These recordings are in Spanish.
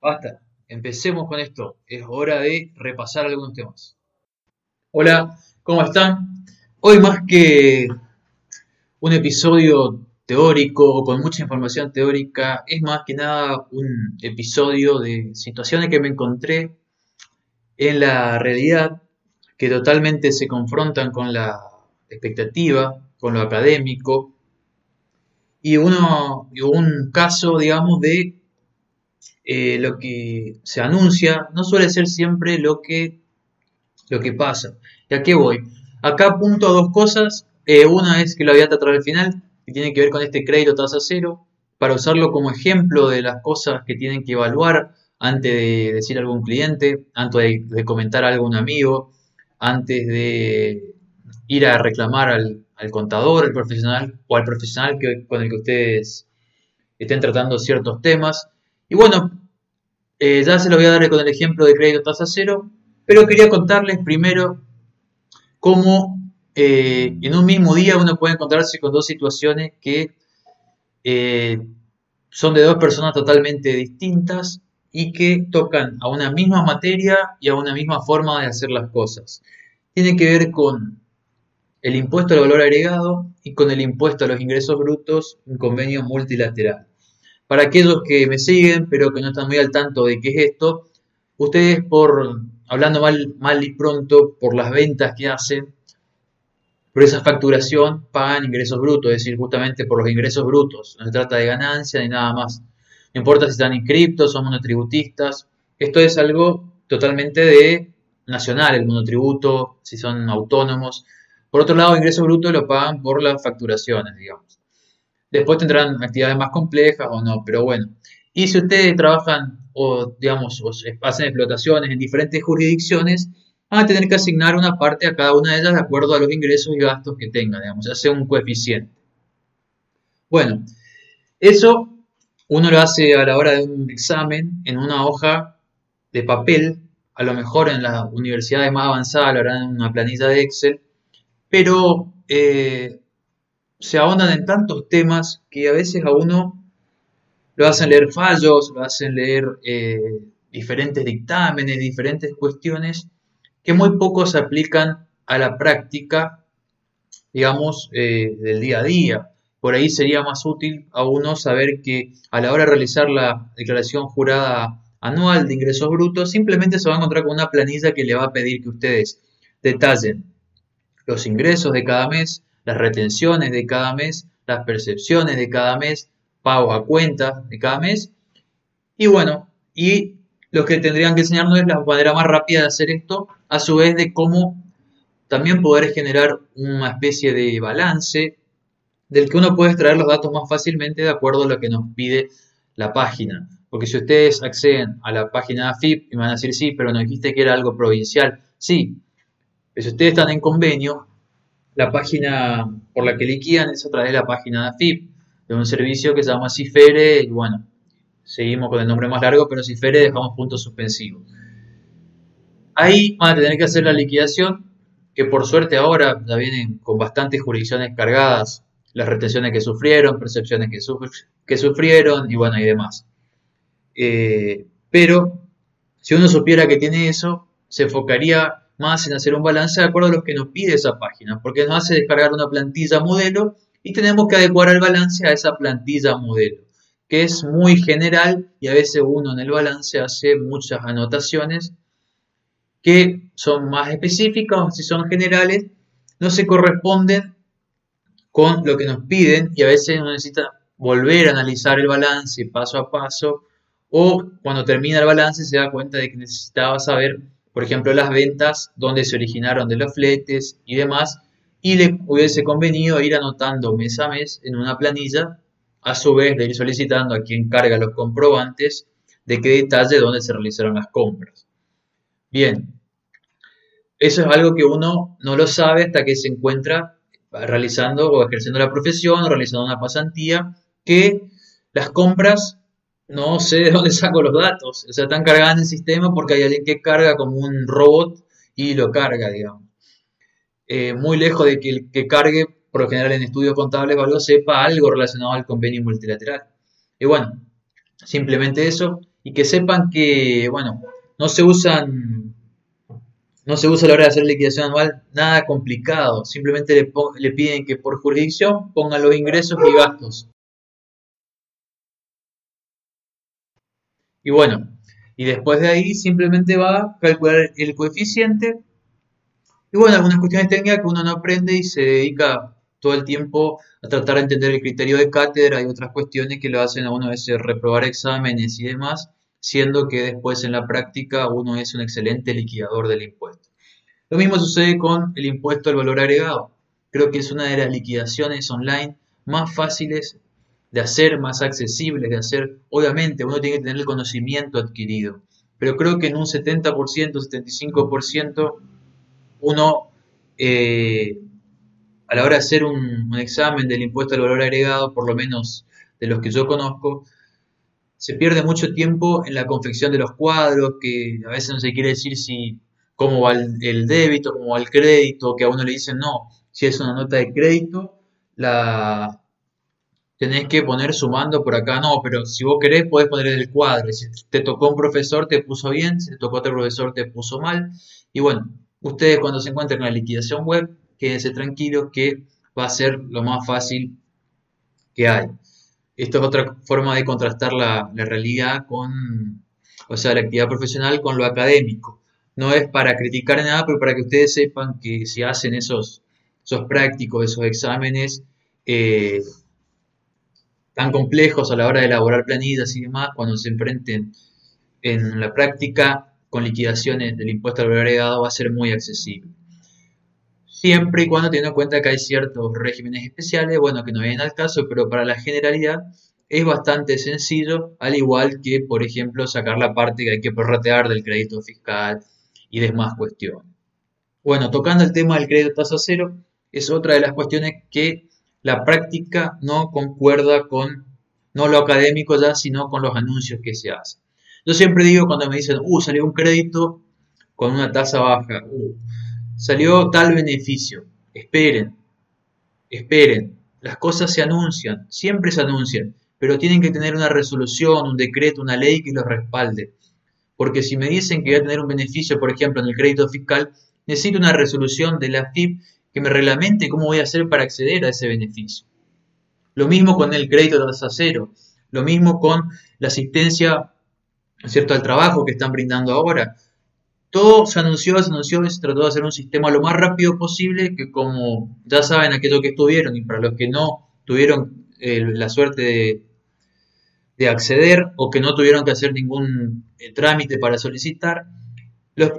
basta. Empecemos con esto. Es hora de repasar algunos temas. Hola, ¿cómo están? Hoy más que un episodio teórico o con mucha información teórica, es más que nada un episodio de situaciones que me encontré en la realidad que totalmente se confrontan con la expectativa, con lo académico, y uno, un caso, digamos, de eh, lo que se anuncia no suele ser siempre lo que, lo que pasa. ¿Y a qué voy? Acá apunto a dos cosas. Eh, una es que lo voy a tratar al final, que tiene que ver con este crédito tasa cero, para usarlo como ejemplo de las cosas que tienen que evaluar antes de decir a algún cliente, antes de, comentar a algún amigo, antes de ir a reclamar al, al contador, al profesional o al profesional que, con el que ustedes estén tratando ciertos temas. Y bueno, eh, ya se lo voy a dar con el ejemplo de crédito tasa cero, pero quería contarles primero cómo eh, en un mismo día uno puede encontrarse con dos situaciones que eh, son de dos personas totalmente distintas y que tocan a una misma materia y a una misma forma de hacer las cosas. Tiene que ver con el impuesto al valor agregado y con el impuesto a los ingresos brutos, un convenio multilateral. Para aquellos que me siguen, pero que no están muy al tanto de qué es esto, ustedes por, hablando mal, mal y pronto, por las ventas que hacen, por esa facturación pagan ingresos brutos, es decir, justamente por los ingresos brutos. No se trata de ganancia ni nada más. No importa si están inscriptos, son monotributistas. Esto es algo totalmente de nacional, el monotributo, si son autónomos. Por otro lado, ingreso bruto lo pagan por las facturaciones, digamos. Después tendrán actividades más complejas o no, pero bueno. Y si ustedes trabajan o, digamos, o hacen explotaciones en diferentes jurisdicciones, van a tener que asignar una parte a cada una de ellas de acuerdo a los ingresos y gastos que tengan, digamos, hace un coeficiente. Bueno, eso uno lo hace a la hora de un examen en una hoja de papel, a lo mejor en las universidades más avanzadas lo harán en una planilla de Excel, pero eh, se ahondan en tantos temas que a veces a uno lo hacen leer fallos, lo hacen leer eh, diferentes dictámenes, diferentes cuestiones que muy poco se aplican a la práctica, digamos, eh, del día a día. Por ahí sería más útil a uno saber que a la hora de realizar la declaración jurada anual de ingresos brutos, simplemente se va a encontrar con una planilla que le va a pedir que ustedes detallen los ingresos de cada mes, las retenciones de cada mes, las percepciones de cada mes, pagos a cuenta de cada mes. Y bueno, y lo que tendrían que enseñarnos es la manera más rápida de hacer esto, a su vez de cómo también poder generar una especie de balance del que uno puede extraer los datos más fácilmente de acuerdo a lo que nos pide la página. Porque si ustedes acceden a la página de AFIP y me van a decir, sí, pero no dijiste que era algo provincial. Sí, si ustedes están en convenio, la página por la que liquidan es a través de la página de AFIP, de un servicio que se llama Cifere, y bueno, seguimos con el nombre más largo, pero Cifere dejamos puntos suspensivos. Ahí van a tener que hacer la liquidación, que por suerte ahora ya vienen con bastantes jurisdicciones cargadas, las retenciones que sufrieron, percepciones que, sufrieron y bueno, y demás. Eh, pero si uno supiera que tiene eso, se enfocaría más en hacer un balance de acuerdo a lo que nos pide esa página, porque nos hace descargar una plantilla modelo y tenemos que adecuar el balance a esa plantilla modelo, que es muy general y a veces uno en el balance hace muchas anotaciones que son más específicas o si son generales, no se corresponden con lo que nos piden y a veces uno necesita volver a analizar el balance paso a paso o cuando termina el balance se da cuenta de que necesitaba saber por ejemplo, las ventas, donde se originaron de los fletes y demás, y le hubiese convenido ir anotando mes a mes en una planilla, a su vez de ir solicitando a quien carga los comprobantes de qué detalle dónde se realizaron las compras. Bien, eso es algo que uno no lo sabe hasta que se encuentra realizando o ejerciendo la profesión o realizando una pasantía, que las compras no sé de dónde saco los datos. O sea, están cargadas en el sistema porque hay alguien que carga como un robot y lo carga, digamos. Eh, muy lejos de que el que cargue, por lo general en estudios contables o algo, sepa algo relacionado al convenio multilateral. Y bueno, simplemente eso. y que sepan que, bueno, no se usan, no se usa a la hora de hacer liquidación anual nada complicado, simplemente le, le piden que por jurisdicción pongan los ingresos y gastos. Y bueno, y después de ahí simplemente va a calcular el coeficiente. Y bueno, algunas cuestiones técnicas que uno no aprende y se dedica todo el tiempo a tratar de entender el criterio de cátedra y otras cuestiones que lo hacen a uno a veces reprobar exámenes y demás, siendo que después en la práctica uno es un excelente liquidador del impuesto. Lo mismo sucede con el impuesto al valor agregado. Creo que es una de las liquidaciones online más fáciles de hacer, más accesibles de hacer. Obviamente uno tiene que tener el conocimiento adquirido, pero creo que en un 70%, 75% uno eh, a la hora de hacer un, examen del impuesto al valor agregado, por lo menos de los que yo conozco, se pierde mucho tiempo en la confección de los cuadros, que a veces no se quiere decir si cómo va el, débito, cómo va el crédito, que a uno le dicen no, si es una nota de crédito, la tenés que poner sumando por acá, no, pero si vos querés podés poner el cuadro, si te tocó un profesor te puso bien, si te tocó otro profesor te puso mal, y bueno, ustedes cuando se encuentren en la liquidación web, quédense tranquilos que va a ser lo más fácil que hay. Esto es otra forma de contrastar la, realidad con, o sea, la actividad profesional con lo académico. No es para criticar nada, pero para que ustedes sepan que si hacen esos, esos prácticos, esos exámenes eh, tan complejos a la hora de elaborar planillas y demás, cuando se enfrenten en la práctica con liquidaciones del impuesto al agregado va a ser muy accesible siempre y cuando teniendo en cuenta que hay ciertos regímenes especiales, bueno, que no vienen al caso, pero para la generalidad es bastante sencillo, al igual que, por ejemplo, sacar la parte que hay que prorratear del crédito fiscal y demás cuestiones. Bueno, tocando el tema del crédito tasa cero, es otra de las cuestiones que la práctica no concuerda con, no lo académico ya, sino con los anuncios que se hacen. Yo siempre digo cuando me dicen, uh, salió un crédito con una tasa baja, uh, Salió tal beneficio. Esperen, esperen. Las cosas se anuncian, siempre se anuncian, pero tienen que tener una resolución, un decreto, una ley que los respalde. Porque si me dicen que voy a tener un beneficio, por ejemplo, en el crédito fiscal, necesito una resolución de la FIP que me reglamente cómo voy a hacer para acceder a ese beneficio. Lo mismo con el crédito tasa cero, lo mismo con la asistencia ¿cierto? al trabajo que están brindando ahora. Todo se anunció, se anunció se trató de hacer un sistema lo más rápido posible, que como ya saben aquellos que estuvieron y para los que no tuvieron eh, la suerte de, acceder o que no tuvieron que hacer ningún eh, trámite para solicitar,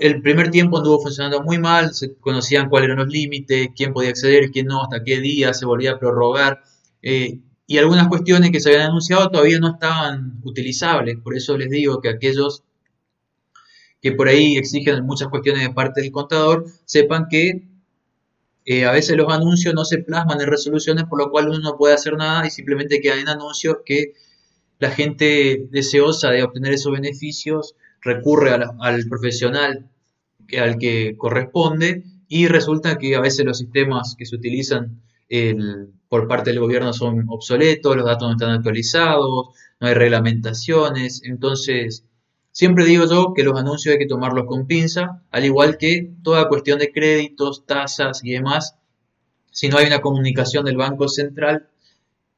el primer tiempo anduvo funcionando muy mal, se conocían cuáles eran los límites, quién podía acceder, quién no, hasta qué día se volvía a prorrogar. Eh, y algunas cuestiones que se habían anunciado todavía no estaban utilizables. Por eso les digo que aquellos que por ahí exigen muchas cuestiones de parte del contador, sepan que eh, a veces los anuncios no se plasman en resoluciones, por lo cual uno no puede hacer nada y simplemente quedan en anuncios que la gente deseosa de obtener esos beneficios recurre al profesional al que corresponde y resulta que a veces los sistemas que se utilizan por parte del gobierno son obsoletos, los datos no están actualizados, no hay reglamentaciones, entonces Siempre digo yo que los anuncios hay que tomarlos con pinza, al igual que toda cuestión de créditos, tasas y demás. Si no hay una comunicación del Banco Central,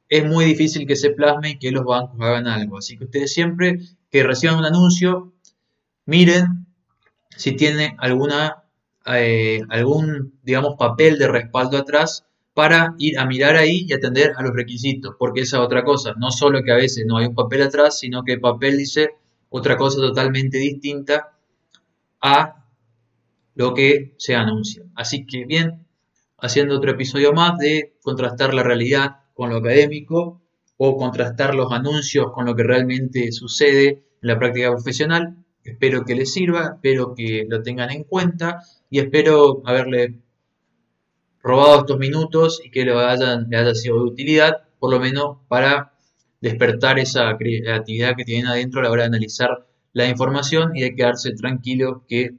es muy difícil que se plasme y que los bancos hagan algo. Así que ustedes siempre que reciban un anuncio, miren si tiene alguna, eh, algún, digamos, papel de respaldo atrás para ir a mirar ahí y atender a los requisitos, porque esa es otra cosa, no solo que a veces no hay un papel atrás, sino que el papel dice otra cosa totalmente distinta a lo que se anuncia. Así que bien, haciendo otro episodio más de contrastar la realidad con lo académico o contrastar los anuncios con lo que realmente sucede en la práctica profesional. Espero que les sirva, espero que lo tengan en cuenta y espero haberle robado estos minutos y que le, le haya sido de utilidad, por lo menos para despertar esa creatividad que tienen adentro a la hora de analizar la información y de quedarse tranquilo que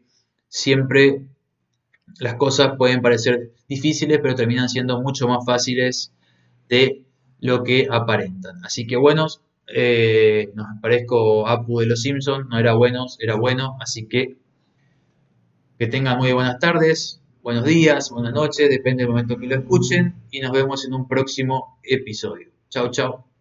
siempre las cosas pueden parecer difíciles, pero terminan siendo mucho más fáciles de lo que aparentan. Así que bueno, Eh, nos parezco Apu de los Simpsons, no era bueno, era bueno, así que que tengan muy buenas tardes, buenos días, buenas noches, depende del momento que lo escuchen y nos vemos en un próximo episodio. Chao, chao.